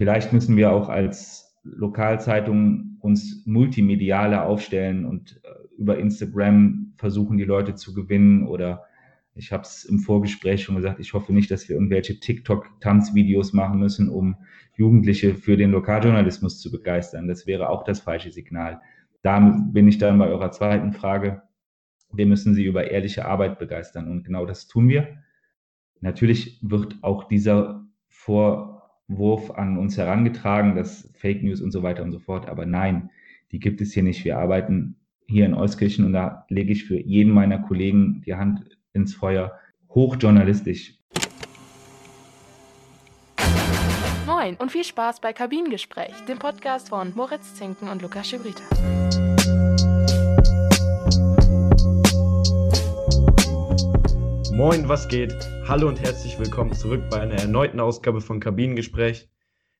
Vielleicht müssen wir auch als Lokalzeitung uns multimedialer aufstellen und äh, über Instagram versuchen, die Leute zu gewinnen oder ich habe es im Vorgespräch schon gesagt, ich hoffe nicht, dass wir irgendwelche TikTok-Tanzvideos machen müssen, um Jugendliche für den Lokaljournalismus zu begeistern. Das wäre auch das falsche Signal. Da bin ich dann bei eurer zweiten Frage. Wir müssen sie über ehrliche Arbeit begeistern und genau das tun wir. Natürlich wird auch dieser Vorwurf an uns herangetragen, dass Fake News und so weiter und so fort. Aber nein, die gibt es hier nicht. Wir arbeiten hier in Euskirchen und da lege ich für jeden meiner Kollegen die Hand ins Feuer. Hochjournalistisch. Moin und viel Spaß bei Kabinengespräch, dem Podcast von Moritz Zinken und Lukas Schibrita. Moin, was geht? Hallo und herzlich willkommen zurück bei einer erneuten Ausgabe von Kabinengespräch.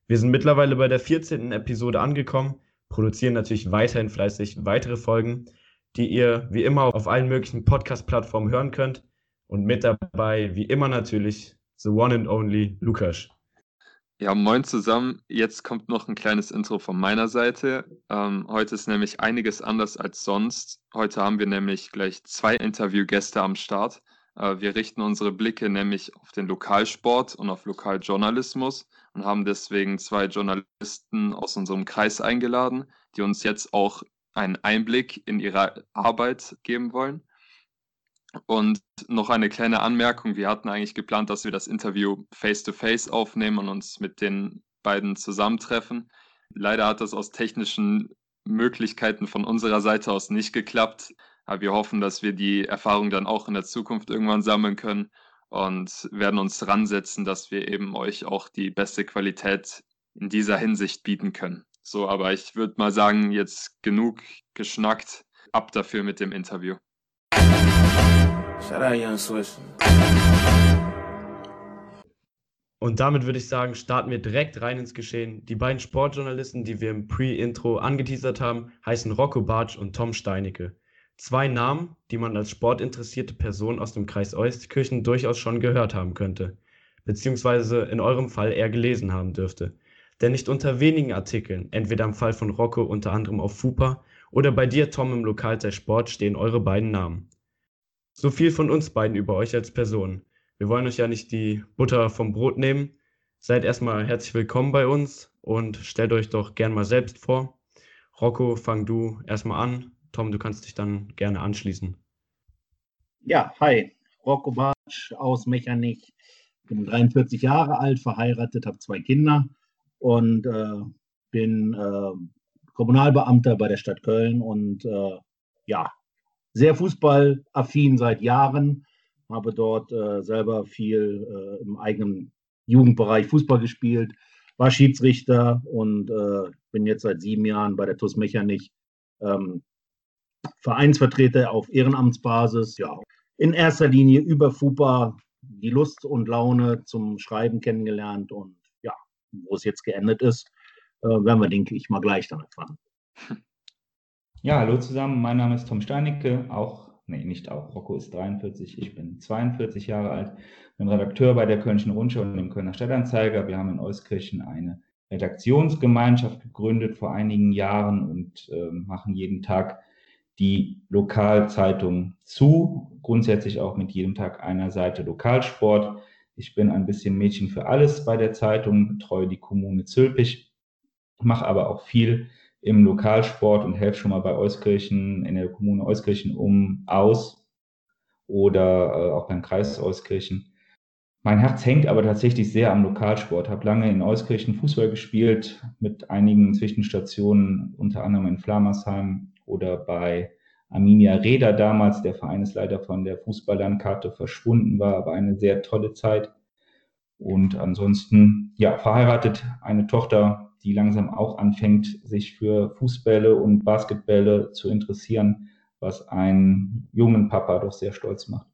Wir sind mittlerweile bei der 14. Episode angekommen, produzieren natürlich weiterhin fleißig weitere Folgen die ihr wie immer auf allen möglichen Podcast-Plattformen hören könnt. Und mit dabei, wie immer natürlich, the one and only Lukas. Ja, moin zusammen. Jetzt kommt noch ein kleines Intro von meiner Seite. Ähm, heute ist nämlich einiges anders als sonst. Heute haben wir nämlich gleich zwei Interviewgäste am Start. Äh, wir richten unsere Blicke nämlich auf den Lokalsport und auf Lokaljournalismus und haben deswegen zwei Journalisten aus unserem Kreis eingeladen, die uns jetzt auch einen Einblick in ihre Arbeit geben wollen. Und noch eine kleine Anmerkung. Wir hatten eigentlich geplant, dass wir das Interview face-to-face -face aufnehmen und uns mit den beiden zusammentreffen. Leider hat das aus technischen Möglichkeiten von unserer Seite aus nicht geklappt. Aber wir hoffen, dass wir die Erfahrung dann auch in der Zukunft irgendwann sammeln können und werden uns dran setzen, dass wir eben euch auch die beste Qualität in dieser Hinsicht bieten können. So, aber ich würde mal sagen, jetzt genug geschnackt. Ab dafür mit dem Interview. Und damit würde ich sagen, starten wir direkt rein ins Geschehen. Die beiden Sportjournalisten, die wir im Pre-Intro angeteasert haben, heißen Rocco Bartsch und Tom Steinecke. Zwei Namen, die man als sportinteressierte Person aus dem Kreis Euskirchen durchaus schon gehört haben könnte, beziehungsweise in eurem Fall eher gelesen haben dürfte. Denn nicht unter wenigen Artikeln, entweder im Fall von Rocco unter anderem auf FUPA oder bei dir, Tom, im Lokalteil Sport, stehen eure beiden Namen. So viel von uns beiden über euch als Person. Wir wollen euch ja nicht die Butter vom Brot nehmen. Seid erstmal herzlich willkommen bei uns und stellt euch doch gern mal selbst vor. Rocco, fang du erstmal an. Tom, du kannst dich dann gerne anschließen. Ja, hi. Rocco Bartsch aus Mechernich. Bin 43 Jahre alt, verheiratet, habe zwei Kinder und äh, bin äh, Kommunalbeamter bei der Stadt Köln und äh, ja, sehr fußballaffin seit Jahren, habe dort äh, selber viel äh, im eigenen Jugendbereich Fußball gespielt, war Schiedsrichter und äh, bin jetzt seit sieben Jahren bei der TUS Mechernich ähm, Vereinsvertreter auf Ehrenamtsbasis. Ja, in erster Linie über FUPA die Lust und Laune zum Schreiben kennengelernt und wo es jetzt geendet ist, äh, werden wir, denke ich, mal gleich dann erfahren. Ja, hallo zusammen. Mein Name ist Tom Steinecke, auch, nee, nicht auch, Rocco ist 43, ich bin 42 Jahre alt, bin Redakteur bei der Kölnischen Rundschau und dem Kölner Stadtanzeiger. Wir haben in Euskirchen eine Redaktionsgemeinschaft gegründet vor einigen Jahren und äh, machen jeden Tag die Lokalzeitung zu, grundsätzlich auch mit jedem Tag einer Seite Lokalsport. Ich bin ein bisschen Mädchen für alles bei der Zeitung, betreue die Kommune Zülpich, mache aber auch viel im Lokalsport und helfe schon mal bei Euskirchen, in der Kommune Euskirchen um aus oder äh, auch beim Kreis Euskirchen. Mein Herz hängt aber tatsächlich sehr am Lokalsport. Habe lange in Euskirchen Fußball gespielt, mit einigen Zwischenstationen, unter anderem in Flamersheim oder bei Arminia Reda damals, der Verein ist leider von der Fußballlandkarte verschwunden, war aber eine sehr tolle Zeit. Und ansonsten, ja, verheiratet, eine Tochter, die langsam auch anfängt, sich für Fußbälle und Basketbälle zu interessieren, was einen jungen Papa doch sehr stolz macht.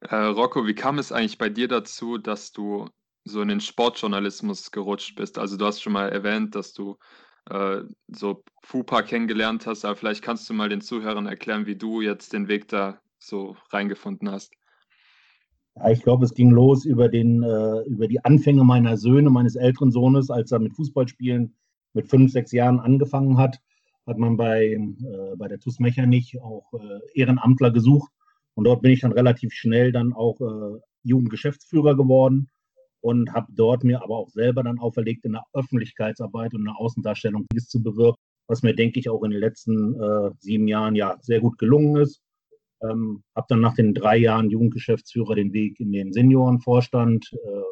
Äh, Rocco, wie kam es eigentlich bei dir dazu, dass du so in den Sportjournalismus gerutscht bist? Also du hast schon mal erwähnt, dass du äh, so FUPA kennengelernt hast, aber vielleicht kannst du mal den Zuhörern erklären, wie du jetzt den Weg da so reingefunden hast. Ja, ich glaube, es ging los über, den, äh, über die Anfänge meiner Söhne, meines älteren Sohnes, als er mit Fußballspielen mit fünf, sechs Jahren angefangen hat, hat man bei, äh, bei der TUS Mechernich auch äh, Ehrenamtler gesucht. Und dort bin ich dann relativ schnell dann auch äh, Jugendgeschäftsführer geworden und habe dort mir aber auch selber dann auferlegt, in der Öffentlichkeitsarbeit und in der Außendarstellung dies zu bewirken, was mir, denke ich, auch in den letzten äh, sieben Jahren ja sehr gut gelungen ist. Ähm, habe dann nach den drei Jahren Jugendgeschäftsführer den Weg in den Seniorenvorstand äh,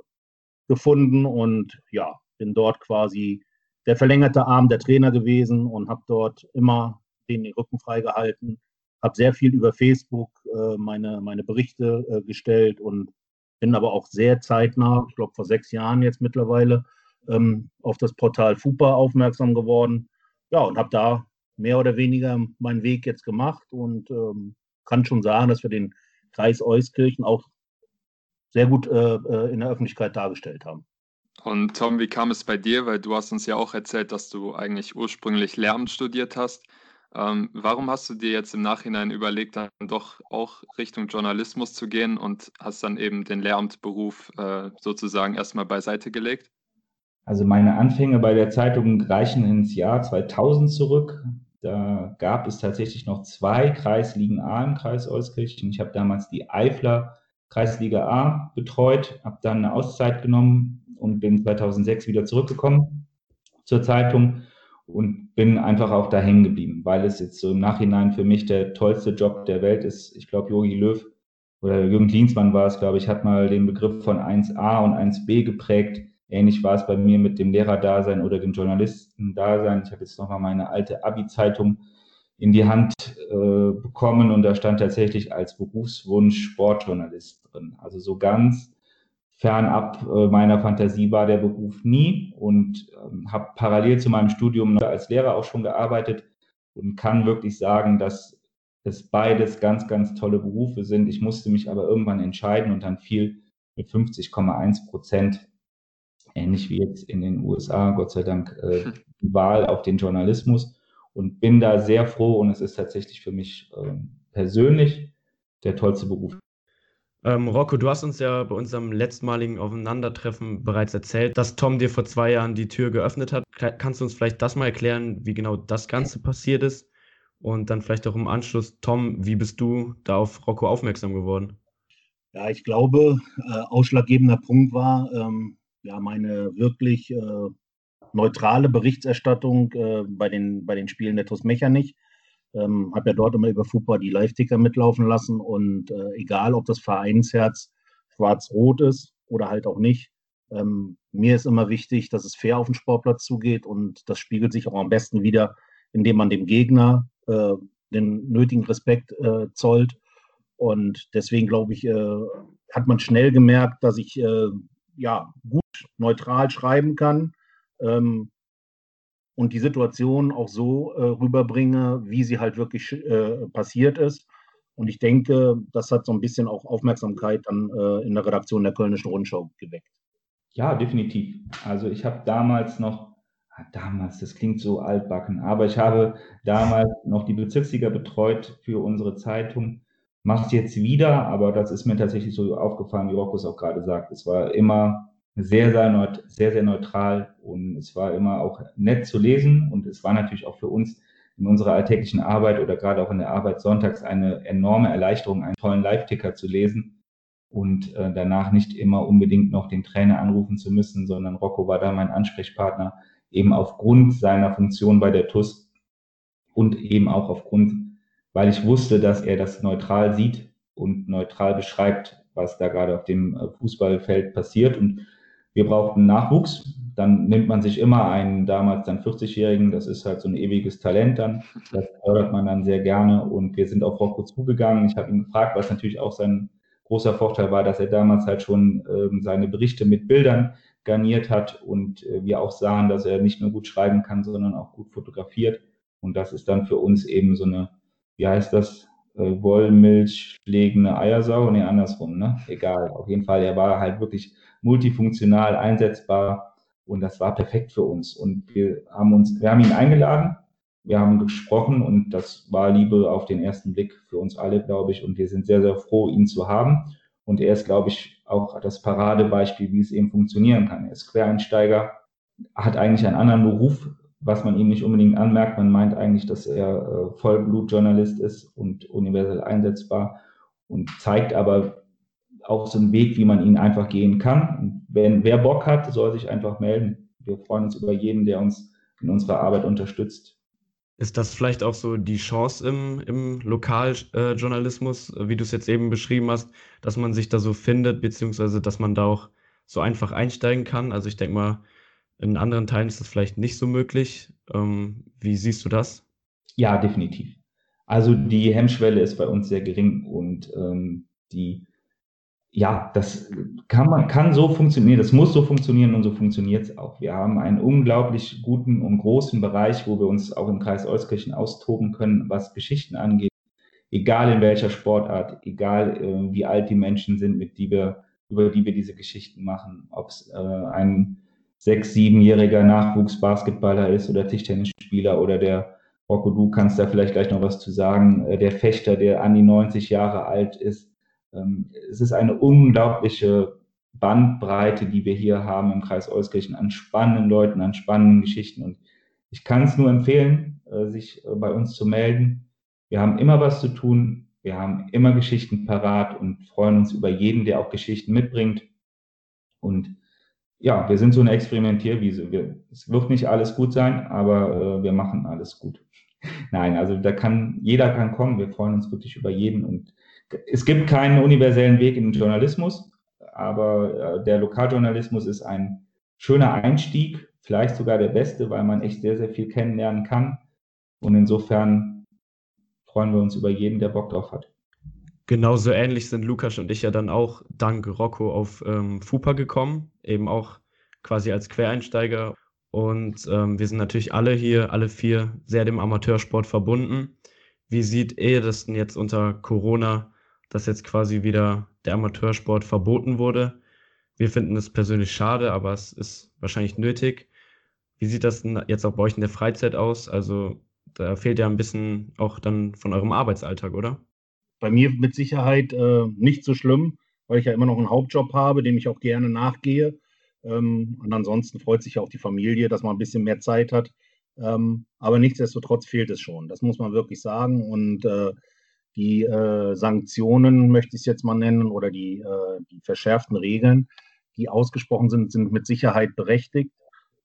gefunden und ja, bin dort quasi der verlängerte Arm der Trainer gewesen und habe dort immer den Rücken freigehalten, habe sehr viel über Facebook äh, meine, meine Berichte äh, gestellt und bin aber auch sehr zeitnah, ich glaube vor sechs Jahren jetzt mittlerweile, ähm, auf das Portal FUPA aufmerksam geworden. Ja, und habe da mehr oder weniger meinen Weg jetzt gemacht und ähm, kann schon sagen, dass wir den Kreis Euskirchen auch sehr gut äh, äh, in der Öffentlichkeit dargestellt haben. Und Tom, wie kam es bei dir? Weil du hast uns ja auch erzählt, dass du eigentlich ursprünglich Lehramt studiert hast. Ähm, warum hast du dir jetzt im Nachhinein überlegt, dann doch auch Richtung Journalismus zu gehen und hast dann eben den Lehramtberuf äh, sozusagen erstmal beiseite gelegt? Also meine Anfänge bei der Zeitung reichen ins Jahr 2000 zurück. Da gab es tatsächlich noch zwei Kreisligen A im Kreis Euskirchen. Ich habe damals die Eifler Kreisliga A betreut, habe dann eine Auszeit genommen und bin 2006 wieder zurückgekommen zur Zeitung und bin einfach auch da hängen geblieben, weil es jetzt so im Nachhinein für mich der tollste Job der Welt ist. Ich glaube, Jogi Löw oder Jürgen Klinsmann war es, glaube ich, hat mal den Begriff von 1a und 1b geprägt. Ähnlich war es bei mir mit dem Lehrerdasein oder dem Journalistendasein. Ich habe jetzt nochmal meine alte Abi-Zeitung in die Hand äh, bekommen und da stand tatsächlich als Berufswunsch Sportjournalist drin. Also so ganz fernab äh, meiner Fantasie war der Beruf nie und ähm, habe parallel zu meinem Studium als Lehrer auch schon gearbeitet und kann wirklich sagen, dass es beides ganz, ganz tolle Berufe sind. Ich musste mich aber irgendwann entscheiden und dann fiel mit 50,1 Prozent ähnlich wie jetzt in den USA, Gott sei Dank, äh, die Wahl auf den Journalismus und bin da sehr froh und es ist tatsächlich für mich ähm, persönlich der tollste Beruf. Ähm, Rocco, du hast uns ja bei unserem letztmaligen Aufeinandertreffen bereits erzählt, dass Tom dir vor zwei Jahren die Tür geöffnet hat. Kannst du uns vielleicht das mal erklären, wie genau das Ganze passiert ist? Und dann vielleicht auch im Anschluss, Tom, wie bist du da auf Rocco aufmerksam geworden? Ja, ich glaube, äh, ausschlaggebender Punkt war, ähm, ja, meine wirklich äh, neutrale Berichterstattung äh, bei, den, bei den Spielen der TuS Mechernich. Ähm, habe ja dort immer über Fußball die Live-Ticker mitlaufen lassen und äh, egal, ob das Vereinsherz schwarz-rot ist oder halt auch nicht, ähm, mir ist immer wichtig, dass es fair auf den Sportplatz zugeht und das spiegelt sich auch am besten wieder, indem man dem Gegner äh, den nötigen Respekt äh, zollt. Und deswegen glaube ich, äh, hat man schnell gemerkt, dass ich äh, ja, gut neutral schreiben kann ähm, und die Situation auch so äh, rüberbringe, wie sie halt wirklich äh, passiert ist. Und ich denke, das hat so ein bisschen auch Aufmerksamkeit dann äh, in der Redaktion der Kölnischen Rundschau geweckt. Ja, definitiv. Also ich habe damals noch, ah, damals, das klingt so altbacken, aber ich habe damals noch die Bezirksliga betreut für unsere Zeitung mache es jetzt wieder, aber das ist mir tatsächlich so aufgefallen, wie Rocco auch gerade sagt. Es war immer sehr, sehr, sehr, sehr neutral und es war immer auch nett zu lesen und es war natürlich auch für uns in unserer alltäglichen Arbeit oder gerade auch in der Arbeit sonntags eine enorme Erleichterung, einen tollen Live-Ticker zu lesen und äh, danach nicht immer unbedingt noch den Trainer anrufen zu müssen, sondern Rocco war da mein Ansprechpartner, eben aufgrund seiner Funktion bei der TUS und eben auch aufgrund weil ich wusste, dass er das neutral sieht und neutral beschreibt, was da gerade auf dem äh, Fußballfeld passiert. Und wir brauchten Nachwuchs. Dann nimmt man sich immer einen damals dann 40-Jährigen, das ist halt so ein ewiges Talent dann. Das fördert man dann sehr gerne. Und wir sind auf Rocco zugegangen. Ich habe ihn gefragt, was natürlich auch sein großer Vorteil war, dass er damals halt schon ähm, seine Berichte mit Bildern garniert hat und äh, wir auch sahen, dass er nicht nur gut schreiben kann, sondern auch gut fotografiert. Und das ist dann für uns eben so eine wie heißt das? Äh, Wollmilch schlägende Eiersau? Nee, andersrum, ne? Egal. Auf jeden Fall, er war halt wirklich multifunktional einsetzbar und das war perfekt für uns. Und wir haben uns, wir haben ihn eingeladen, wir haben gesprochen und das war Liebe auf den ersten Blick für uns alle, glaube ich. Und wir sind sehr, sehr froh, ihn zu haben. Und er ist, glaube ich, auch das Paradebeispiel, wie es eben funktionieren kann. Er ist Quereinsteiger, hat eigentlich einen anderen Beruf, was man ihm nicht unbedingt anmerkt. Man meint eigentlich, dass er äh, Vollblutjournalist ist und universell einsetzbar und zeigt aber auch so einen Weg, wie man ihn einfach gehen kann. Und wenn wer Bock hat, soll sich einfach melden. Wir freuen uns über jeden, der uns in unserer Arbeit unterstützt. Ist das vielleicht auch so die Chance im, im Lokaljournalismus, äh, wie du es jetzt eben beschrieben hast, dass man sich da so findet, beziehungsweise dass man da auch so einfach einsteigen kann? Also ich denke mal, in anderen Teilen ist das vielleicht nicht so möglich. Ähm, wie siehst du das? Ja, definitiv. Also die Hemmschwelle ist bei uns sehr gering und ähm, die ja, das kann man, kann so funktionieren, das muss so funktionieren und so funktioniert es auch. Wir haben einen unglaublich guten und großen Bereich, wo wir uns auch im Kreis Euskirchen austoben können, was Geschichten angeht. Egal in welcher Sportart, egal äh, wie alt die Menschen sind, mit die wir, über die wir diese Geschichten machen. Ob es äh, ein sechs-, siebenjähriger Nachwuchsbasketballer ist oder Tischtennisspieler oder der Rocco, du kannst da vielleicht gleich noch was zu sagen, äh, der Fechter, der an die 90 Jahre alt ist ähm, es ist eine unglaubliche Bandbreite, die wir hier haben im Kreis Euskirchen an spannenden Leuten, an spannenden Geschichten. Und ich kann es nur empfehlen, äh, sich äh, bei uns zu melden. Wir haben immer was zu tun. Wir haben immer Geschichten parat und freuen uns über jeden, der auch Geschichten mitbringt. Und ja, wir sind so eine Experimentierwiese. Wir, es wird nicht alles gut sein, aber äh, wir machen alles gut. Nein, also da kann, jeder kann kommen. Wir freuen uns wirklich über jeden und es gibt keinen universellen Weg in den Journalismus, aber äh, der Lokaljournalismus ist ein schöner Einstieg, vielleicht sogar der beste, weil man echt sehr, sehr viel kennenlernen kann. Und insofern freuen wir uns über jeden, der Bock drauf hat. Genauso ähnlich sind Lukas und ich ja dann auch dank Rocco auf ähm, FUPA gekommen, eben auch quasi als Quereinsteiger. Und ähm, wir sind natürlich alle hier, alle vier, sehr dem Amateursport verbunden. Wie sieht ihr das denn jetzt unter Corona dass jetzt quasi wieder der Amateursport verboten wurde. Wir finden es persönlich schade, aber es ist wahrscheinlich nötig. Wie sieht das denn jetzt auch bei euch in der Freizeit aus? Also da fehlt ja ein bisschen auch dann von eurem Arbeitsalltag, oder? Bei mir mit Sicherheit äh, nicht so schlimm, weil ich ja immer noch einen Hauptjob habe, dem ich auch gerne nachgehe. Ähm, und ansonsten freut sich auch die Familie, dass man ein bisschen mehr Zeit hat. Ähm, aber nichtsdestotrotz fehlt es schon. Das muss man wirklich sagen. Und äh, die äh, Sanktionen, möchte ich es jetzt mal nennen, oder die, äh, die verschärften Regeln, die ausgesprochen sind, sind mit Sicherheit berechtigt.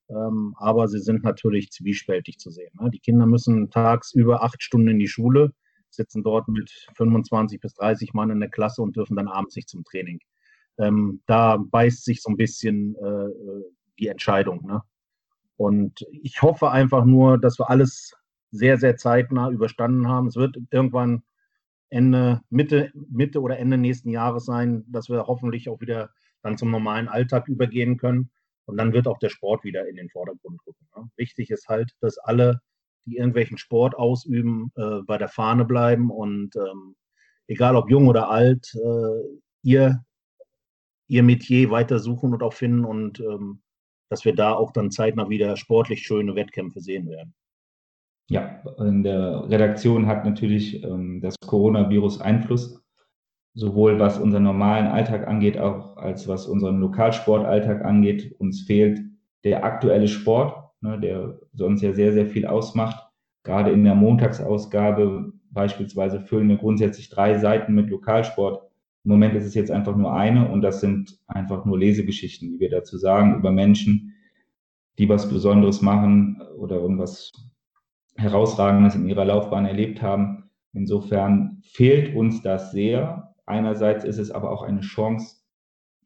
Ähm, aber sie sind natürlich zwiespältig zu sehen. Ne? Die Kinder müssen tagsüber acht Stunden in die Schule, sitzen dort mit 25 bis 30 Mann in der Klasse und dürfen dann abends nicht zum Training. Ähm, da beißt sich so ein bisschen äh, die Entscheidung. Ne? Und ich hoffe einfach nur, dass wir alles sehr, sehr zeitnah überstanden haben. Es wird irgendwann Ende, Mitte, Mitte oder Ende nächsten Jahres sein, dass wir hoffentlich auch wieder dann zum normalen Alltag übergehen können. Und dann wird auch der Sport wieder in den Vordergrund rücken. Ne? Wichtig ist halt, dass alle, die irgendwelchen Sport ausüben, äh, bei der Fahne bleiben und ähm, egal ob jung oder alt, äh, ihr, ihr Metier weiter suchen und auch finden und ähm, dass wir da auch dann zeitnah wieder sportlich schöne Wettkämpfe sehen werden. Ja, in der Redaktion hat natürlich ähm, das Coronavirus Einfluss, sowohl was unseren normalen Alltag angeht, auch als was unseren Lokalsportalltag angeht. Uns fehlt der aktuelle Sport, ne, der sonst ja sehr, sehr viel ausmacht. Gerade in der Montagsausgabe beispielsweise füllen wir grundsätzlich drei Seiten mit Lokalsport. Im Moment ist es jetzt einfach nur eine und das sind einfach nur Lesegeschichten, die wir dazu sagen über Menschen, die was Besonderes machen oder irgendwas Herausragendes in ihrer Laufbahn erlebt haben. Insofern fehlt uns das sehr. Einerseits ist es aber auch eine Chance,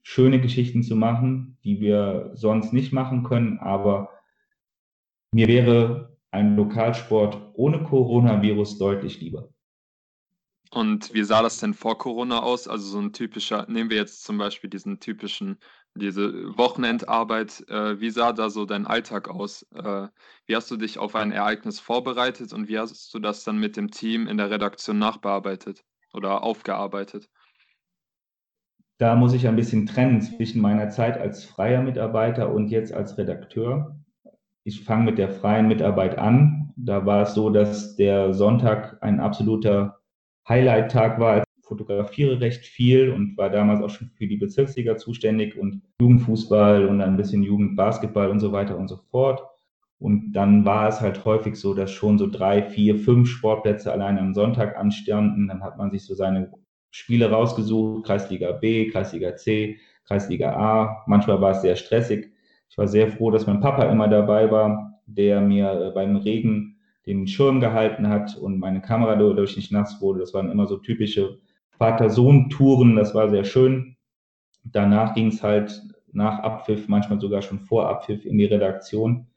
schöne Geschichten zu machen, die wir sonst nicht machen können. Aber mir wäre ein Lokalsport ohne Coronavirus deutlich lieber. Und wie sah das denn vor Corona aus? Also so ein typischer, nehmen wir jetzt zum Beispiel diesen typischen diese Wochenendarbeit, äh, wie sah da so dein Alltag aus? Äh, wie hast du dich auf ein Ereignis vorbereitet und wie hast du das dann mit dem Team in der Redaktion nachbearbeitet oder aufgearbeitet? Da muss ich ein bisschen trennen zwischen meiner Zeit als freier Mitarbeiter und jetzt als Redakteur. Ich fange mit der freien Mitarbeit an. Da war es so, dass der Sonntag ein absoluter Highlight-Tag war, fotografiere recht viel und war damals auch schon für die Bezirksliga zuständig und Jugendfußball und ein bisschen Jugendbasketball und so weiter und so fort. Und dann war es halt häufig so, dass schon so drei, vier, fünf Sportplätze allein am Sonntag anstanden. Dann hat man sich so seine Spiele rausgesucht, Kreisliga B, Kreisliga C, Kreisliga A. Manchmal war es sehr stressig. Ich war sehr froh, dass mein Papa immer dabei war, der mir äh, beim Regen den Schirm gehalten hat und meine Kamera dadurch nicht nass wurde. Das waren immer so typische Vater-Sohn-Touren. Das war sehr schön. Danach ging es halt nach Abpfiff, manchmal sogar schon vor Abpfiff in die Redaktion.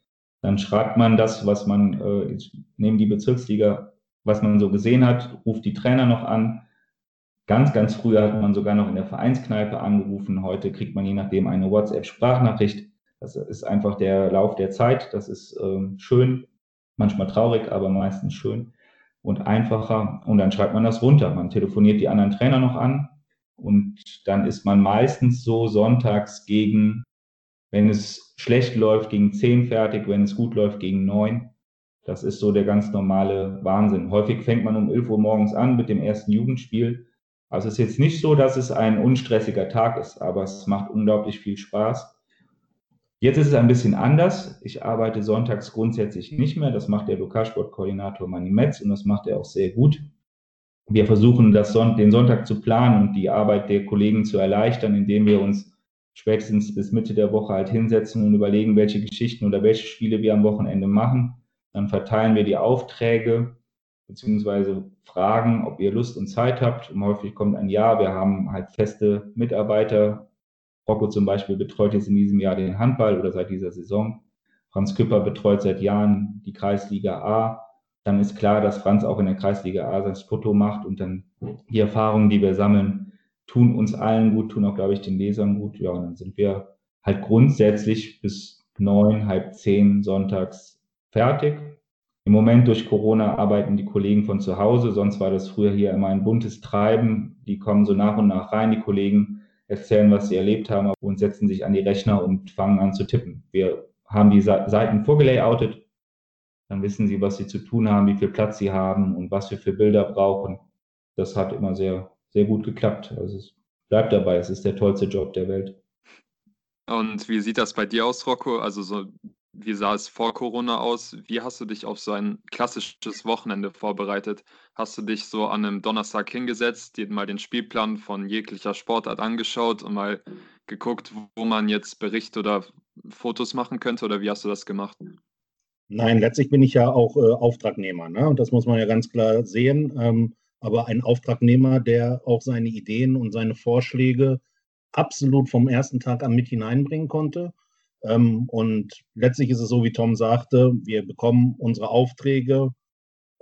Dann schreibt man das, was man äh, neben die Bezirksliga, was man so gesehen hat, ruft die Trainer noch an. Ganz, ganz früher hat man sogar noch in der Vereinskneipe angerufen. Heute kriegt man je nachdem eine WhatsApp-Sprachnachricht. Das ist einfach der Lauf der Zeit. Das ist äh, schön, manchmal traurig, aber meistens schön und einfacher. Und dann schreibt man das runter. Man telefoniert die anderen Trainer noch an und dann ist man meistens so sonntags gegen wenn es schlecht läuft, gegen zehn fertig, wenn es gut läuft, gegen neun. Das ist so der ganz normale Wahnsinn. Häufig fängt man um 11 Uhr morgens an mit dem ersten Jugendspiel. Also es ist jetzt nicht so, dass es ein unstressiger Tag ist, aber es macht unglaublich viel Spaß. Jetzt ist es ein bisschen anders. Ich arbeite sonntags grundsätzlich nicht mehr. Das macht der Lokalsportkoordinator Manni Metz und das macht er auch sehr gut. Wir versuchen, das Son den Sonntag zu planen und die Arbeit der Kollegen zu erleichtern, indem wir uns spätestens bis Mitte der Woche halt hinsetzen und überlegen, welche Geschichten oder welche Spiele wir am Wochenende machen. Dann verteilen wir die Aufträge beziehungsweise fragen, ob ihr Lust und Zeit habt. Und häufig kommt ein Ja. Wir haben halt feste Mitarbeiter. Rocco zum Beispiel betreut jetzt in diesem Jahr den Handball oder seit dieser Saison. Franz Küpper betreut seit Jahren die Kreisliga A. Dann ist klar, dass Franz auch in der Kreisliga A sein Foto macht und dann die Erfahrungen, die wir sammeln, tun uns allen gut, tun auch, glaube ich, den Lesern gut. Ja, und dann sind wir halt grundsätzlich bis neun, halb zehn sonntags fertig. Im Moment durch Corona arbeiten die Kollegen von zu Hause, sonst war das früher hier immer ein buntes Treiben. Die kommen so nach und nach rein, die Kollegen erzählen, was sie erlebt haben und setzen sich an die Rechner und fangen an zu tippen. Wir haben die Seiten vorgelayoutet, dann wissen sie, was sie zu tun haben, wie viel Platz sie haben und was wir für Bilder brauchen. Das hat immer sehr sehr gut geklappt. Also es bleibt dabei, es ist der tollste Job der Welt. Und wie sieht das bei dir aus, Rocco? Also so, wie sah es vor Corona aus? Wie hast du dich auf so ein klassisches Wochenende vorbereitet? Hast du dich so an einem Donnerstag hingesetzt, dir mal den Spielplan von jeglicher Sportart angeschaut und mal geguckt, wo man jetzt Bericht oder Fotos machen könnte? Oder wie hast du das gemacht? Nein, letztlich bin ich ja auch äh, Auftragnehmer. Ne? Und das muss man ja ganz klar sehen. Ähm, aber ein Auftragnehmer, der auch seine Ideen und seine Vorschläge absolut vom ersten Tag an mit hineinbringen konnte. Ähm, und letztlich ist es so, wie Tom sagte, wir bekommen unsere Aufträge.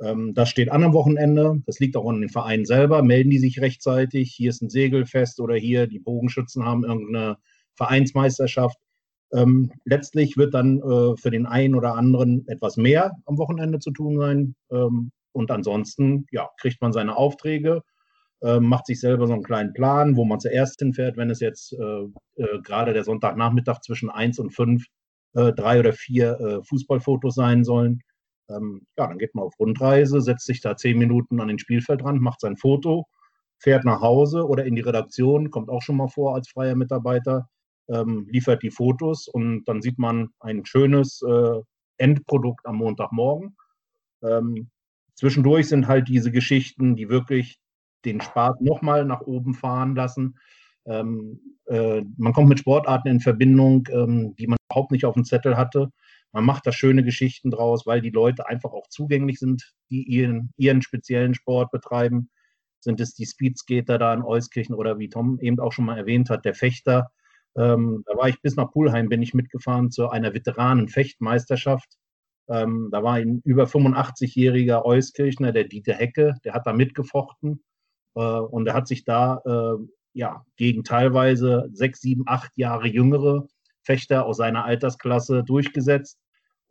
Ähm, das steht an am Wochenende. Das liegt auch an den Vereinen selber. Melden die sich rechtzeitig. Hier ist ein Segelfest oder hier die Bogenschützen haben irgendeine Vereinsmeisterschaft. Ähm, letztlich wird dann äh, für den einen oder anderen etwas mehr am Wochenende zu tun sein. Ähm, und ansonsten, ja, kriegt man seine Aufträge, macht sich selber so einen kleinen Plan, wo man zuerst hinfährt, wenn es jetzt äh, äh, gerade der Sonntagnachmittag zwischen 1 und 5 äh, drei oder vier Fußballfotos sein sollen. Ähm, ja, dann geht man auf Rundreise, setzt sich da zehn Minuten an den Spielfeldrand, macht sein Foto, fährt nach Hause oder in die Redaktion, kommt auch schon mal vor als freier Mitarbeiter, ähm, liefert die Fotos und dann sieht man ein schönes äh, Endprodukt am Montagmorgen. Ähm, Zwischendurch sind halt diese Geschichten, die wirklich den Spaß nochmal nach oben fahren lassen. Ähm, äh, man kommt mit Sportarten in Verbindung, ähm, die man überhaupt nicht auf dem Zettel hatte. Man macht da schöne Geschichten draus, weil die Leute einfach auch zugänglich sind, die ihren, ihren speziellen Sport betreiben. Sind es die Speedskater da in Euskirchen oder wie Tom eben auch schon mal erwähnt hat, der Fechter. Ähm, da war ich bis nach Pulheim, bin ich mitgefahren zu einer Veteranen-Fechtmeisterschaft. Ähm, da war ein über 85-jähriger Euskirchner, der Dieter Hecke, der hat da mitgefochten äh, und er hat sich da äh, ja, gegen teilweise sechs, sieben, acht Jahre jüngere Fechter aus seiner Altersklasse durchgesetzt.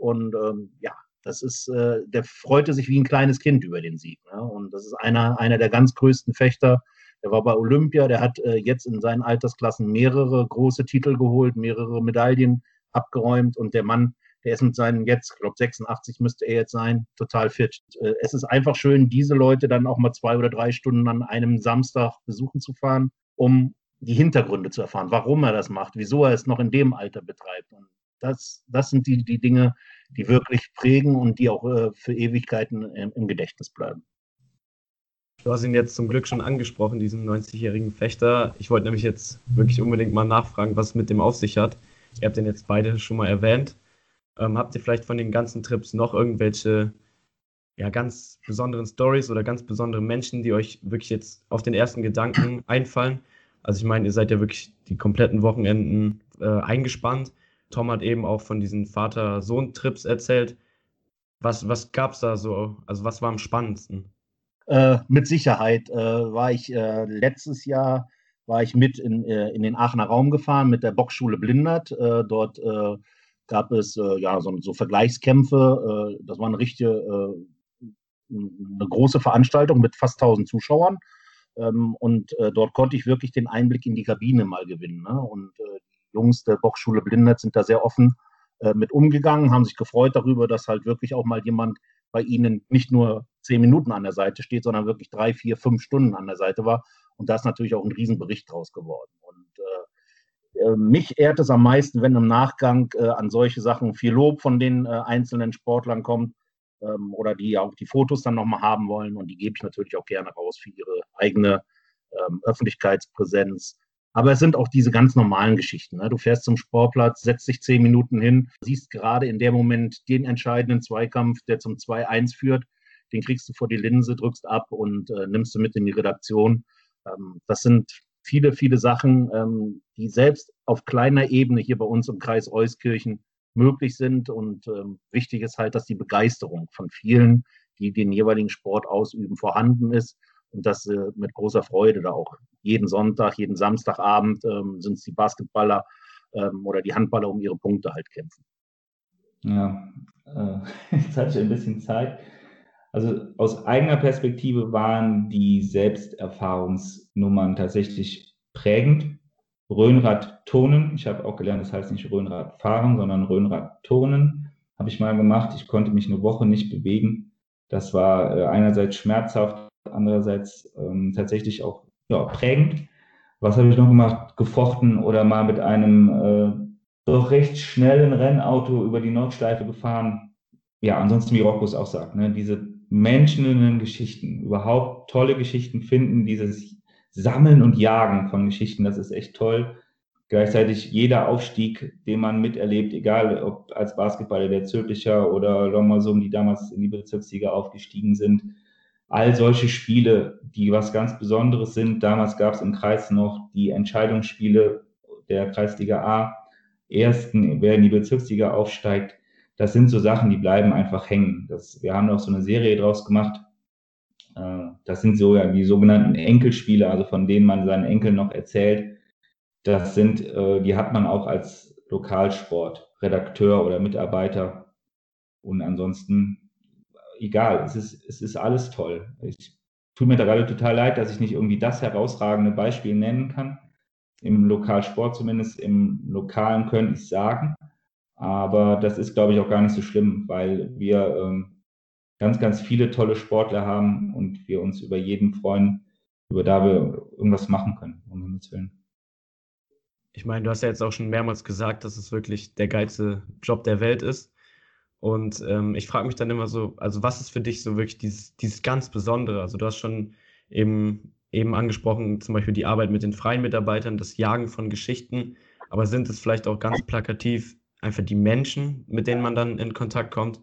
Und ähm, ja, das ist, äh, der freute sich wie ein kleines Kind über den Sieg. Ne? Und das ist einer, einer der ganz größten Fechter. Der war bei Olympia, der hat äh, jetzt in seinen Altersklassen mehrere große Titel geholt, mehrere Medaillen abgeräumt und der Mann der ist mit seinen jetzt, ich glaube 86 müsste er jetzt sein, total fit. Äh, es ist einfach schön, diese Leute dann auch mal zwei oder drei Stunden an einem Samstag besuchen zu fahren, um die Hintergründe zu erfahren, warum er das macht, wieso er es noch in dem Alter betreibt. Und das, das sind die, die Dinge, die wirklich prägen und die auch äh, für Ewigkeiten im, im Gedächtnis bleiben. Du hast ihn jetzt zum Glück schon angesprochen, diesen 90-jährigen Fechter. Ich wollte nämlich jetzt wirklich unbedingt mal nachfragen, was es mit dem auf sich hat. Ihr habt den jetzt beide schon mal erwähnt. Ähm, habt ihr vielleicht von den ganzen Trips noch irgendwelche ja, ganz besonderen Stories oder ganz besondere Menschen, die euch wirklich jetzt auf den ersten Gedanken einfallen? Also ich meine, ihr seid ja wirklich die kompletten Wochenenden äh, eingespannt. Tom hat eben auch von diesen Vater-Sohn-Trips erzählt. Was, was gab es da so? Also was war am spannendsten? Äh, mit Sicherheit äh, war ich äh, letztes Jahr war ich mit in, äh, in den Aachener Raum gefahren mit der Boxschule Blindert. Äh, dort gab es ja so, so Vergleichskämpfe. das war eine richtige, eine große Veranstaltung mit fast 1000 Zuschauern. Ähm, und äh, dort konnte ich wirklich den Einblick in die Kabine mal gewinnen. Ne? Und äh, Jungs der Boxschule Blindert sind da sehr offen äh, mit umgegangen, haben sich gefreut darüber, dass halt wirklich auch mal jemand bei ihnen nicht nur zehn Minuten an der Seite steht, sondern wirklich drei, vier, fünf Stunden an der Seite war. Und da ist natürlich auch ein Riesenbericht draus geworden. Und äh, äh, mich ehrt es am meisten, wenn im Nachgang äh, an solche Sachen viel Lob von den einzelnen Sportlern kommt ähm, oder die auch die Fotos dann nochmal haben wollen. Und die gebe ich natürlich auch gerne raus für ihre eigene ähm, Öffentlichkeitspräsenz. Aber es sind auch diese ganz normalen Geschichten. Ne? Du fährst zum Sportplatz, setzt dich zehn Minuten hin, siehst gerade in dem Moment den entscheidenden Zweikampf, der zum 2-1 führt. Den kriegst du vor die Linse, drückst ab und äh, nimmst du mit in die Redaktion. Ähm, das sind viele, viele Sachen, ähm, die selbst auf kleiner Ebene hier bei uns im Kreis Euskirchen möglich sind. Und ähm, wichtig ist halt, dass die Begeisterung von vielen, die den jeweiligen Sport ausüben, vorhanden ist und dass äh, mit großer Freude da auch jeden Sonntag, jeden Samstagabend ähm, sind es die Basketballer ähm, oder die Handballer um ihre Punkte halt kämpfen. Ja, äh, jetzt hatte ich ein bisschen Zeit. Also aus eigener Perspektive waren die Selbsterfahrungsnummern tatsächlich prägend. Röhnrad-Turnen. Ich habe auch gelernt, das heißt nicht Röhnrad fahren, sondern Röhnrad-Turnen habe ich mal gemacht. Ich konnte mich eine Woche nicht bewegen. Das war äh, einerseits schmerzhaft, andererseits ähm, tatsächlich auch ja, prägend. Was habe ich noch gemacht? Gefochten oder mal mit einem äh, doch recht schnellen Rennauto über die Nordschleife gefahren. Ja, ansonsten, wie Rocco auch sagt, ne, diese Menschen in den Geschichten, überhaupt tolle Geschichten finden, dieses Sammeln und Jagen von Geschichten, das ist echt toll. Gleichzeitig jeder Aufstieg, den man miterlebt, egal ob als Basketballer der Zülpicher oder Lommersum, die damals in die Bezirksliga aufgestiegen sind, all solche Spiele, die was ganz Besonderes sind. Damals gab es im Kreis noch die Entscheidungsspiele der Kreisliga A, ersten, wer in die Bezirksliga aufsteigt. Das sind so Sachen, die bleiben einfach hängen. Das, wir haben auch so eine Serie draus gemacht, äh, das sind so ja die sogenannten Enkelspiele, also von denen man seinen Enkeln noch erzählt. Das sind, äh, die hat man auch als Lokalsport, Redakteur oder Mitarbeiter. Und ansonsten, egal, es ist, es ist alles toll. Ich tut mir da gerade total leid, dass ich nicht irgendwie das herausragende Beispiel nennen kann. Im Lokalsport zumindest, im Lokalen könnte ich sagen. Aber das ist, glaube ich, auch gar nicht so schlimm, weil wir ähm, ganz, ganz viele tolle Sportler haben und wir uns über jeden freuen, über da wir irgendwas machen können, um Himmels Willen. Ich meine, du hast ja jetzt auch schon mehrmals gesagt, dass es wirklich der geilste Job der Welt ist. Und ähm, ich frage mich dann immer so, also was ist für dich so wirklich dieses, dieses ganz Besondere? Also du hast schon eben, eben angesprochen, zum Beispiel die Arbeit mit den freien Mitarbeitern, das Jagen von Geschichten, aber sind es vielleicht auch ganz plakativ einfach die Menschen, mit denen man dann in Kontakt kommt?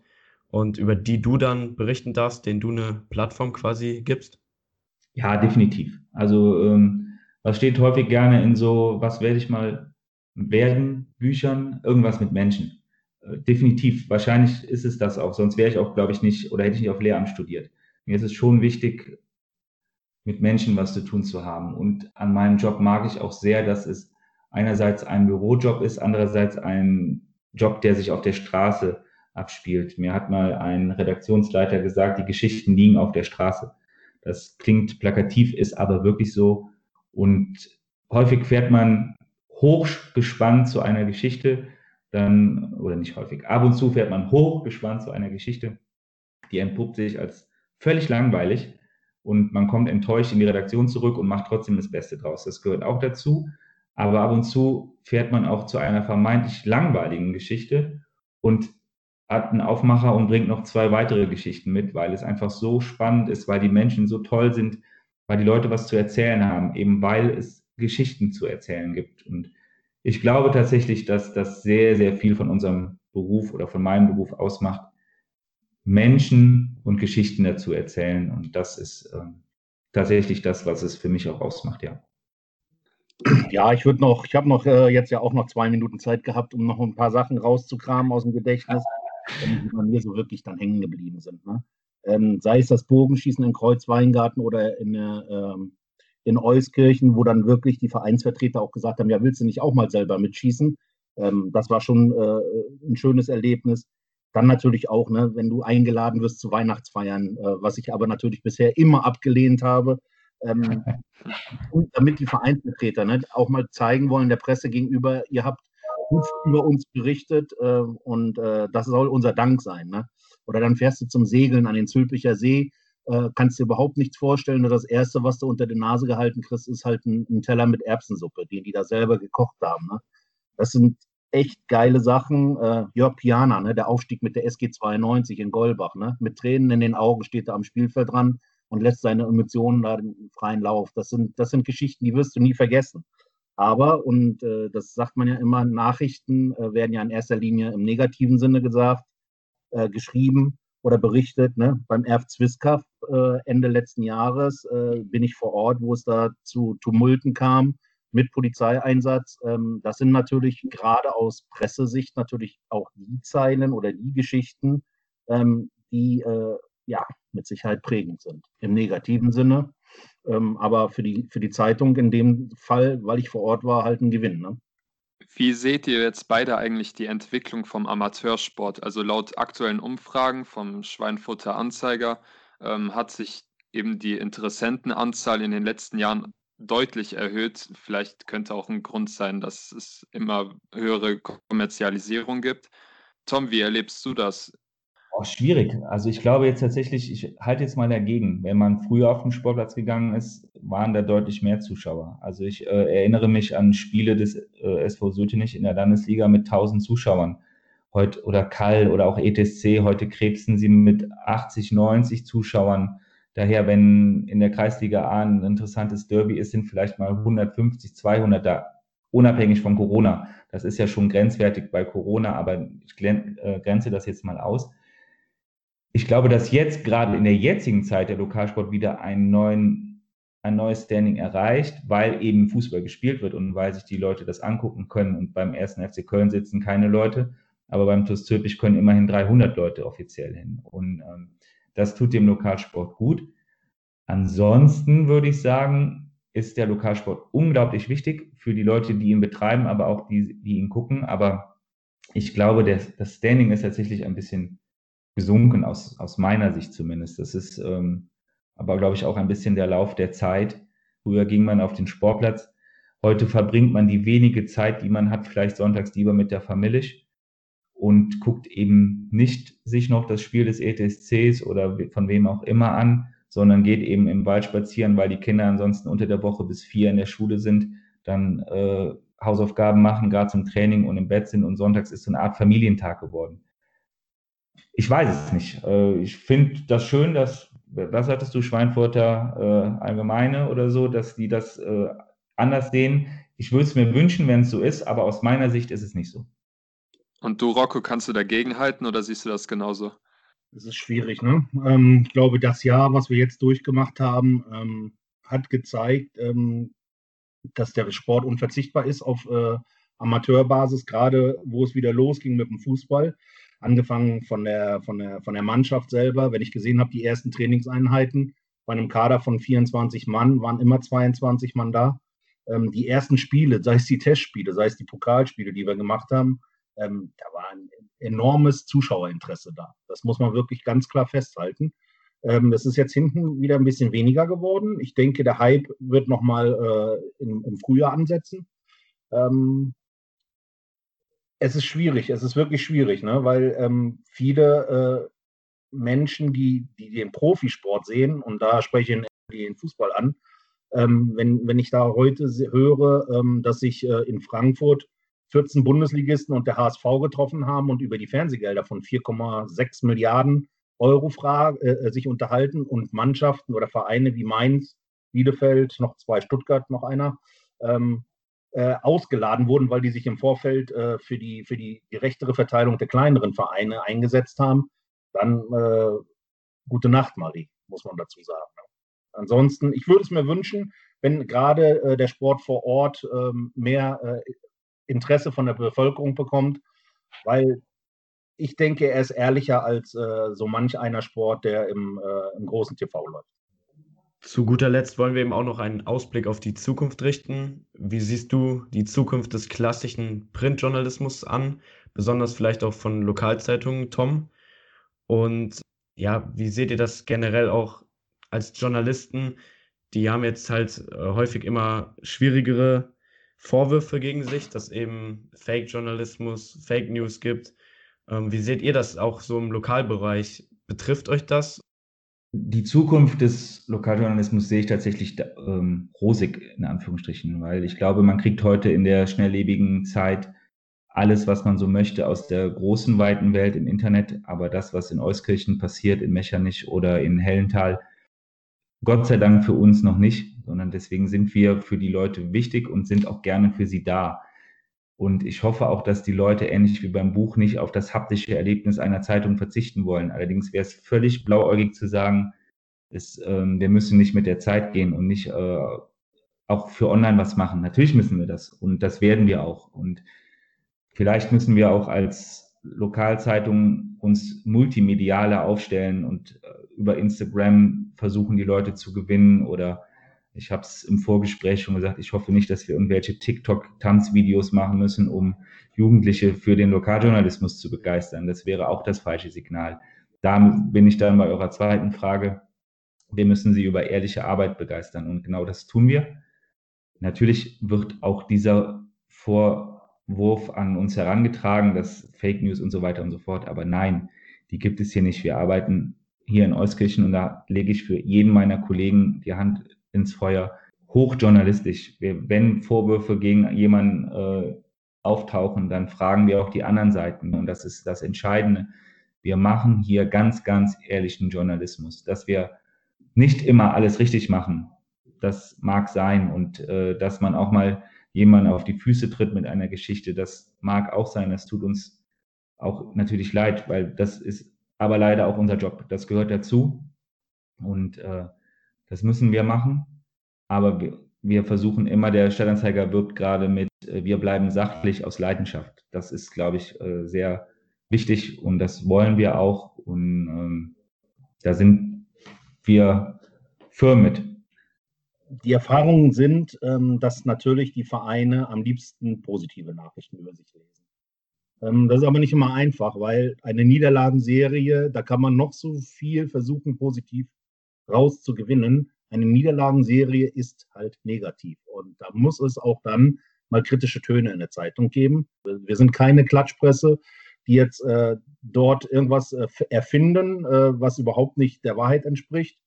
und über die du dann berichten darfst, denen du eine Plattform quasi gibst? Ja, definitiv. Also ähm, was steht häufig gerne in so, was werde ich mal werden, Büchern, irgendwas mit Menschen. Äh, definitiv, wahrscheinlich ist es das auch, sonst wäre ich auch, glaube ich, nicht oder hätte ich nicht auf Lehramt studiert. Mir ist es schon wichtig, mit Menschen was zu tun zu haben. Und an meinem Job mag ich auch sehr, dass es einerseits ein Bürojob ist, andererseits ein Job, der sich auf der Straße abspielt. Mir hat mal ein Redaktionsleiter gesagt, die Geschichten liegen auf der Straße. Das klingt plakativ, ist aber wirklich so. Und häufig fährt man hochgespannt zu einer Geschichte dann, oder nicht häufig, ab und zu fährt man hochgespannt zu einer Geschichte, die entpuppt sich als völlig langweilig und man kommt enttäuscht in die Redaktion zurück und macht trotzdem das Beste draus. Das gehört auch dazu. Aber ab und zu fährt man auch zu einer vermeintlich langweiligen Geschichte und hat einen Aufmacher und bringt noch zwei weitere Geschichten mit, weil es einfach so spannend ist, weil die Menschen so toll sind, weil die Leute was zu erzählen haben, eben weil es Geschichten zu erzählen gibt. Und ich glaube tatsächlich, dass das sehr, sehr viel von unserem Beruf oder von meinem Beruf ausmacht, Menschen und Geschichten dazu erzählen. Und das ist äh, tatsächlich das, was es für mich auch ausmacht, ja. Ja, ich würde noch, ich habe noch äh, jetzt ja auch noch zwei Minuten Zeit gehabt, um noch ein paar Sachen rauszukramen aus dem Gedächtnis, die bei mir so wirklich dann hängen geblieben sind. Ne? Ähm, sei es das Bogenschießen in Kreuzweingarten oder in, ähm, in Euskirchen, wo dann wirklich die Vereinsvertreter auch gesagt haben, ja, willst du nicht auch mal selber mitschießen? Ähm, das war schon äh, ein schönes Erlebnis. Dann natürlich auch, ne, wenn du eingeladen wirst zu Weihnachtsfeiern, äh, was ich aber natürlich bisher immer abgelehnt habe. Ähm, damit die Vereinsvertreter ne, auch mal zeigen wollen der Presse gegenüber, ihr habt gut über uns berichtet äh, und äh, das soll unser Dank sein. Ne? Oder dann fährst du zum Segeln an den Zülpicher See, äh, kannst dir überhaupt nichts vorstellen. Nur das Erste, was du unter die Nase gehalten kriegst, ist halt ein, ein Teller mit Erbsensuppe, den die da selber gekocht haben. Ne? Das sind echt geile Sachen. Äh, Jörg Piana, ne, der Aufstieg mit der SG 92 in Golbach, ne, mit Tränen in den Augen steht er am Spielfeld dran und lässt seine Emotionen da den freien Lauf. Das sind, das sind Geschichten, die wirst du nie vergessen. Aber, und äh, das sagt man ja immer, Nachrichten äh, werden ja in erster Linie im negativen Sinne gesagt, äh, geschrieben oder berichtet. Ne? Beim Erf Zwiskaf äh, Ende letzten Jahres äh, bin ich vor Ort, wo es da zu Tumulten kam mit Polizeieinsatz. Ähm, das sind natürlich gerade aus Pressesicht natürlich auch die Zeilen oder die Geschichten, ähm, die äh, ja mit Sicherheit prägend sind. Im negativen Sinne, ähm, aber für die, für die Zeitung in dem Fall, weil ich vor Ort war, halt ein Gewinn. Ne? Wie seht ihr jetzt beide eigentlich die Entwicklung vom Amateursport? Also laut aktuellen Umfragen vom Schweinfurter Anzeiger ähm, hat sich eben die Interessentenanzahl in den letzten Jahren deutlich erhöht. Vielleicht könnte auch ein Grund sein, dass es immer höhere Kommerzialisierung gibt. Tom, wie erlebst du das? Oh, schwierig. Also ich glaube jetzt tatsächlich, ich halte jetzt mal dagegen. Wenn man früher auf den Sportplatz gegangen ist, waren da deutlich mehr Zuschauer. Also ich äh, erinnere mich an Spiele des äh, SV Sötenich in der Landesliga mit 1000 Zuschauern. Heute oder Kall oder auch ETSC, heute krebsen sie mit 80, 90 Zuschauern Daher, wenn in der Kreisliga A ein interessantes Derby ist, sind vielleicht mal 150, 200 da, unabhängig von Corona. Das ist ja schon grenzwertig bei Corona, aber ich äh, grenze das jetzt mal aus. Ich glaube, dass jetzt gerade in der jetzigen Zeit der Lokalsport wieder einen neuen, ein neues Standing erreicht, weil eben Fußball gespielt wird und weil sich die Leute das angucken können. Und beim ersten FC Köln sitzen keine Leute, aber beim TuS Zülpich können immerhin 300 Leute offiziell hin. Und ähm, das tut dem Lokalsport gut. Ansonsten würde ich sagen, ist der Lokalsport unglaublich wichtig für die Leute, die ihn betreiben, aber auch die, die ihn gucken. Aber ich glaube, der, das Standing ist tatsächlich ein bisschen gesunken, aus, aus meiner Sicht zumindest. Das ist ähm, aber, glaube ich, auch ein bisschen der Lauf der Zeit. Früher ging man auf den Sportplatz. Heute verbringt man die wenige Zeit, die man hat, vielleicht sonntags lieber mit der Familie und guckt eben nicht sich noch das Spiel des ETSCs oder von wem auch immer an, sondern geht eben im Wald spazieren, weil die Kinder ansonsten unter der Woche bis vier in der Schule sind, dann äh, Hausaufgaben machen, gerade zum Training und im Bett sind und sonntags ist so eine Art Familientag geworden. Ich weiß es nicht. Äh, ich finde das schön, dass, was hattest du, Schweinfurter äh, Allgemeine oder so, dass die das äh, anders sehen. Ich würde es mir wünschen, wenn es so ist, aber aus meiner Sicht ist es nicht so. Und du, Rocco, kannst du dagegen halten oder siehst du das genauso? Das ist schwierig. Ne? Ähm, ich glaube, das Jahr, was wir jetzt durchgemacht haben, ähm, hat gezeigt, ähm, dass der Sport unverzichtbar ist auf äh, Amateurbasis, gerade wo es wieder losging mit dem Fußball. Angefangen von der, von der, von der Mannschaft selber. Wenn ich gesehen habe, die ersten Trainingseinheiten bei einem Kader von 24 Mann waren immer 22 Mann da. Ähm, die ersten Spiele, sei es die Testspiele, sei es die Pokalspiele, die wir gemacht haben, ähm, da war ein enormes Zuschauerinteresse da. Das muss man wirklich ganz klar festhalten. Ähm, das ist jetzt hinten wieder ein bisschen weniger geworden. Ich denke, der Hype wird nochmal äh, im, im Frühjahr ansetzen. Ähm, es ist schwierig, es ist wirklich schwierig, ne? weil ähm, viele äh, Menschen, die, die den Profisport sehen, und da spreche ich den Fußball an, ähm, wenn, wenn ich da heute höre, ähm, dass sich äh, in Frankfurt 14 Bundesligisten und der HSV getroffen haben und über die Fernsehgelder von 4,6 Milliarden Euro äh, äh, sich unterhalten und Mannschaften oder Vereine wie Mainz, Bielefeld, noch zwei Stuttgart, noch einer, ähm, äh, ausgeladen wurden, weil die sich im Vorfeld äh, für, die, für die gerechtere Verteilung der kleineren Vereine eingesetzt haben, dann äh, gute Nacht, Marie, muss man dazu sagen. Ne? Ansonsten, ich würde es mir wünschen, wenn gerade äh, der Sport vor Ort ähm, mehr äh, Interesse von der Bevölkerung bekommt, weil ich denke, er ist ehrlicher als so manch einer Sport, der im, im großen TV läuft. Zu guter Letzt wollen wir eben auch noch einen Ausblick auf die Zukunft richten. Wie siehst du die Zukunft des klassischen Printjournalismus an, besonders vielleicht auch von Lokalzeitungen, Tom? Und ja, wie seht ihr das generell auch als Journalisten? Die haben jetzt halt äh, häufig immer schwierigere Vorwürfe gegen sich, dass eben Fake-Journalismus, Fake News gibt. Ähm, wie seht ihr das auch so im Lokalbereich? Betrifft euch das die Zukunft des Lokaljournalismus sehe ich tatsächlich ähm, rosig in Anführungsstrichen, weil ich glaube, man kriegt heute in der schnelllebigen Zeit alles, was man so möchte, aus der großen, weiten Welt im Internet. Aber das, was in Euskirchen passiert, in Mechernich oder in Hellental, Gott sei Dank für uns noch nicht, sondern deswegen sind wir für die Leute wichtig und sind auch gerne für sie da. Und ich hoffe auch, dass die Leute ähnlich wie beim Buch nicht auf das haptische Erlebnis einer Zeitung verzichten wollen. Allerdings wäre es völlig blauäugig zu sagen, es, ähm, wir müssen nicht mit der Zeit gehen und nicht äh, auch für online was machen. Natürlich müssen wir das und das werden wir auch. Und vielleicht müssen wir auch als Lokalzeitung uns multimedialer aufstellen und äh, über Instagram versuchen, die Leute zu gewinnen oder ich habe es im Vorgespräch schon gesagt, ich hoffe nicht, dass wir irgendwelche TikTok-Tanzvideos machen müssen, um Jugendliche für den Lokaljournalismus zu begeistern. Das wäre auch das falsche Signal. Da bin ich dann bei eurer zweiten Frage. Wir müssen sie über ehrliche Arbeit begeistern und genau das tun wir. Natürlich wird auch dieser Vorwurf an uns herangetragen, dass Fake News und so weiter und so fort. Aber nein, die gibt es hier nicht. Wir arbeiten hier in Euskirchen und da lege ich für jeden meiner Kollegen die Hand ins Feuer. Hochjournalistisch. wenn Vorwürfe gegen jemanden äh, auftauchen, dann fragen wir auch die anderen Seiten. Und das ist das Entscheidende. Wir machen hier ganz, ganz ehrlichen Journalismus. Dass wir nicht immer alles richtig machen, das mag sein. Und äh, dass man auch mal jemanden auf die Füße tritt mit einer Geschichte, das mag auch sein. Das tut uns auch natürlich leid, weil das ist aber leider auch unser Job. Das gehört dazu. Und äh, das müssen wir machen. Aber wir, wir versuchen immer, der Stadtanzeiger wirbt gerade mit, äh, wir bleiben sachlich aus Leidenschaft. Das ist, glaube ich, äh, sehr wichtig und das wollen wir auch. Und ähm, da sind wir firm mit. Die Erfahrungen sind, ähm, dass natürlich die Vereine am liebsten positive Nachrichten über sich lesen. Ähm, das ist aber nicht immer einfach, weil eine Niederlagenserie, da kann man noch so viel versuchen, positiv rauszugewinnen. Eine Niederlagenserie ist halt negativ. Und da muss es auch dann mal kritische Töne in der Zeitung geben. Wir sind keine Klatschpresse, die jetzt äh, dort irgendwas äh, erfinden, äh, was überhaupt nicht der Wahrheit entspricht,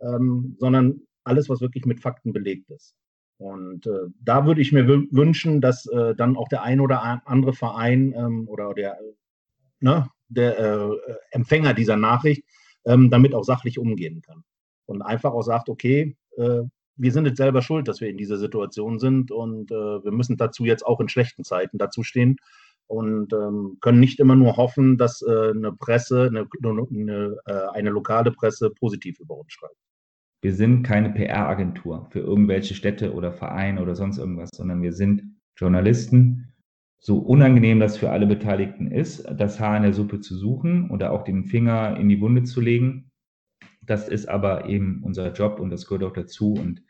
ähm, sondern alles, was wirklich mit Fakten belegt ist. Und äh, da würde ich mir wünschen, dass äh, dann auch der ein oder andere Verein ähm, oder der, ne, der äh, Empfänger dieser Nachricht ähm, damit auch sachlich umgehen kann und einfach auch sagt, okay, äh, wir sind jetzt selber schuld, dass wir in dieser Situation sind und äh, wir müssen dazu jetzt auch in schlechten Zeiten dazu stehen und ähm, können nicht immer nur hoffen, dass äh, eine Presse, eine, eine, äh, eine lokale Presse positiv über uns schreibt. Wir sind keine PR-Agentur für irgendwelche Städte oder Vereine oder sonst irgendwas, sondern wir sind Journalisten. So unangenehm das für alle Beteiligten ist, das Haar in der Suppe zu suchen oder auch den Finger in die Wunde zu legen, das ist aber eben unser Job und das gehört auch dazu. Und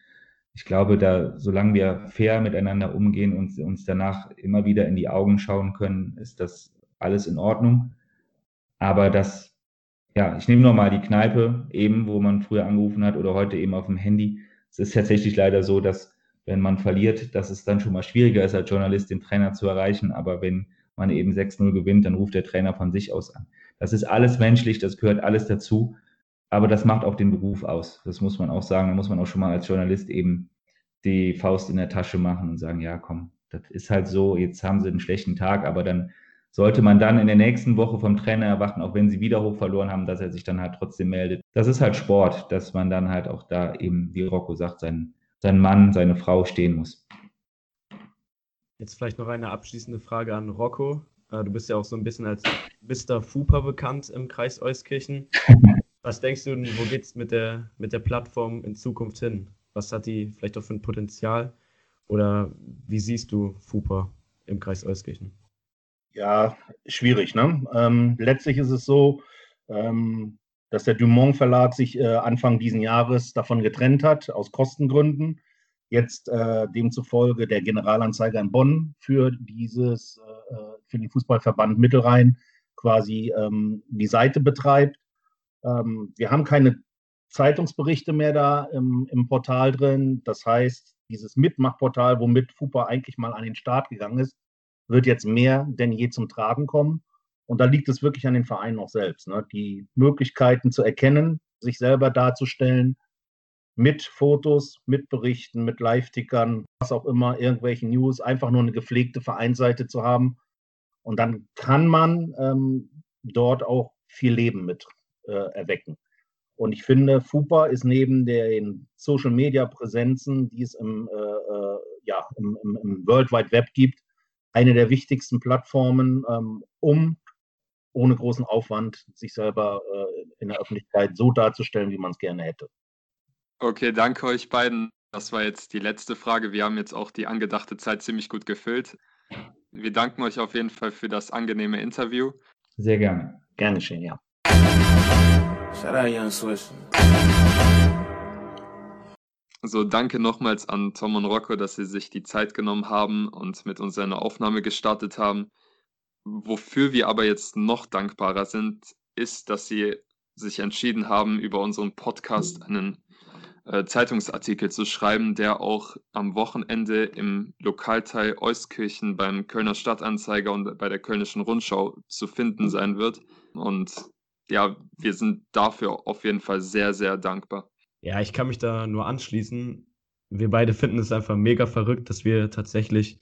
ich glaube, da, solange wir fair miteinander umgehen und uns danach immer wieder in die Augen schauen können, ist das alles in Ordnung. Aber das, ja, ich nehme nochmal die Kneipe eben, wo man früher angerufen hat oder heute eben auf dem Handy. Es ist tatsächlich leider so, dass wenn man verliert, dass es dann schon mal schwieriger ist, als Journalist den Trainer zu erreichen. Aber wenn man eben 6-0 gewinnt, dann ruft der Trainer von sich aus an. Das ist alles menschlich, das gehört alles dazu. Aber das macht auch den Beruf aus. Das muss man auch sagen. Da muss man auch schon mal als Journalist eben die Faust in der Tasche machen und sagen, ja, komm, das ist halt so, jetzt haben sie einen schlechten Tag, aber dann sollte man dann in der nächsten Woche vom Trainer erwarten, auch wenn sie wieder hoch verloren haben, dass er sich dann halt trotzdem meldet. Das ist halt Sport, dass man dann halt auch da eben, wie Rocco sagt, sein, sein Mann, seine Frau stehen muss. Jetzt vielleicht noch eine abschließende Frage an Rocco. Äh, du bist ja auch so ein bisschen als Mr. Fupa bekannt im Kreis Euskirchen. Was denkst du, wo geht es mit der, mit der Plattform in Zukunft hin? Was hat die vielleicht auch für ein Potenzial? Oder wie siehst du FUPA im Kreis Euskirchen? Ja, schwierig. Ne? Ähm, letztlich ist es so, ähm, dass der Dumont Verlag sich äh, Anfang diesen Jahres davon getrennt hat, aus Kostengründen. Jetzt äh, demzufolge der Generalanzeiger in Bonn für dieses, äh, für den Fußballverband Mittelrhein quasi ähm, die Seite betreibt. Ähm, wir haben keine Zeitungsberichte mehr da im, im Portal drin. Das heißt, dieses Mitmachportal, womit FUPA eigentlich mal an den Start gegangen ist, wird jetzt mehr denn je zum Tragen kommen. Und da liegt es wirklich an den Vereinen auch selbst, ne? die Möglichkeiten zu erkennen, sich selber darzustellen, mit Fotos, mit Berichten, mit Live-Tickern, was auch immer, irgendwelchen News, einfach nur eine gepflegte Vereinsseite zu haben. Und dann kann man ähm, dort auch viel Leben mit äh, erwecken. Und ich finde, FUPA ist neben den Social-Media-Präsenzen, die es im, äh, äh, ja, im, im, im, World Wide Web gibt, eine der wichtigsten Plattformen, ähm, um ohne großen Aufwand sich selber äh, in der Öffentlichkeit so darzustellen, wie man es gerne hätte. Okay, danke euch beiden. Das war jetzt die letzte Frage. Wir haben jetzt auch die angedachte Zeit ziemlich gut gefüllt. Wir danken euch auf jeden Fall für das angenehme Interview. Sehr gerne. Gerne schön, ja. Shout out Young Swiss. So, danke nochmals an Tom und Rocco, dass sie sich die Zeit genommen haben und mit uns eine Aufnahme gestartet haben. Wofür wir aber jetzt noch dankbarer sind, ist, dass sie sich entschieden haben, über unseren Podcast einen äh, Zeitungsartikel zu schreiben, der auch am Wochenende im Lokalteil Euskirchen beim Kölner Stadtanzeiger und bei der Kölnischen Rundschau zu finden sein wird. Und ja, wir sind dafür auf jeden Fall sehr, sehr dankbar. Ja, ich kann mich da nur anschließen. Wir beide finden es einfach mega verrückt, dass wir tatsächlich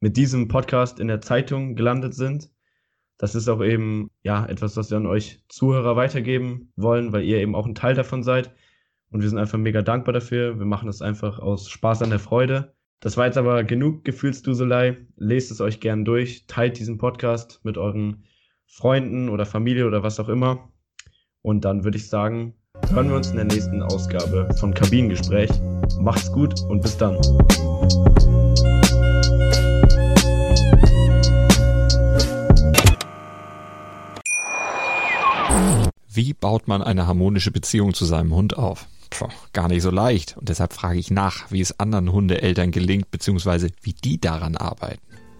mit diesem Podcast in der Zeitung gelandet sind. Das ist auch eben ja etwas, was wir an euch Zuhörer weitergeben wollen, weil ihr eben auch ein Teil davon seid. Und wir sind einfach mega dankbar dafür. Wir machen das einfach aus Spaß an der Freude. Das war jetzt aber genug Gefühlsduselei. Lest es euch gern durch, teilt diesen Podcast mit euren Freunden oder Familie oder was auch immer. Und dann würde ich sagen, hören wir uns in der nächsten Ausgabe von Kabinengespräch. Macht's gut und bis dann. Wie baut man eine harmonische Beziehung zu seinem Hund auf? Puh, gar nicht so leicht. Und deshalb frage ich nach, wie es anderen Hundeeltern gelingt, beziehungsweise wie die daran arbeiten.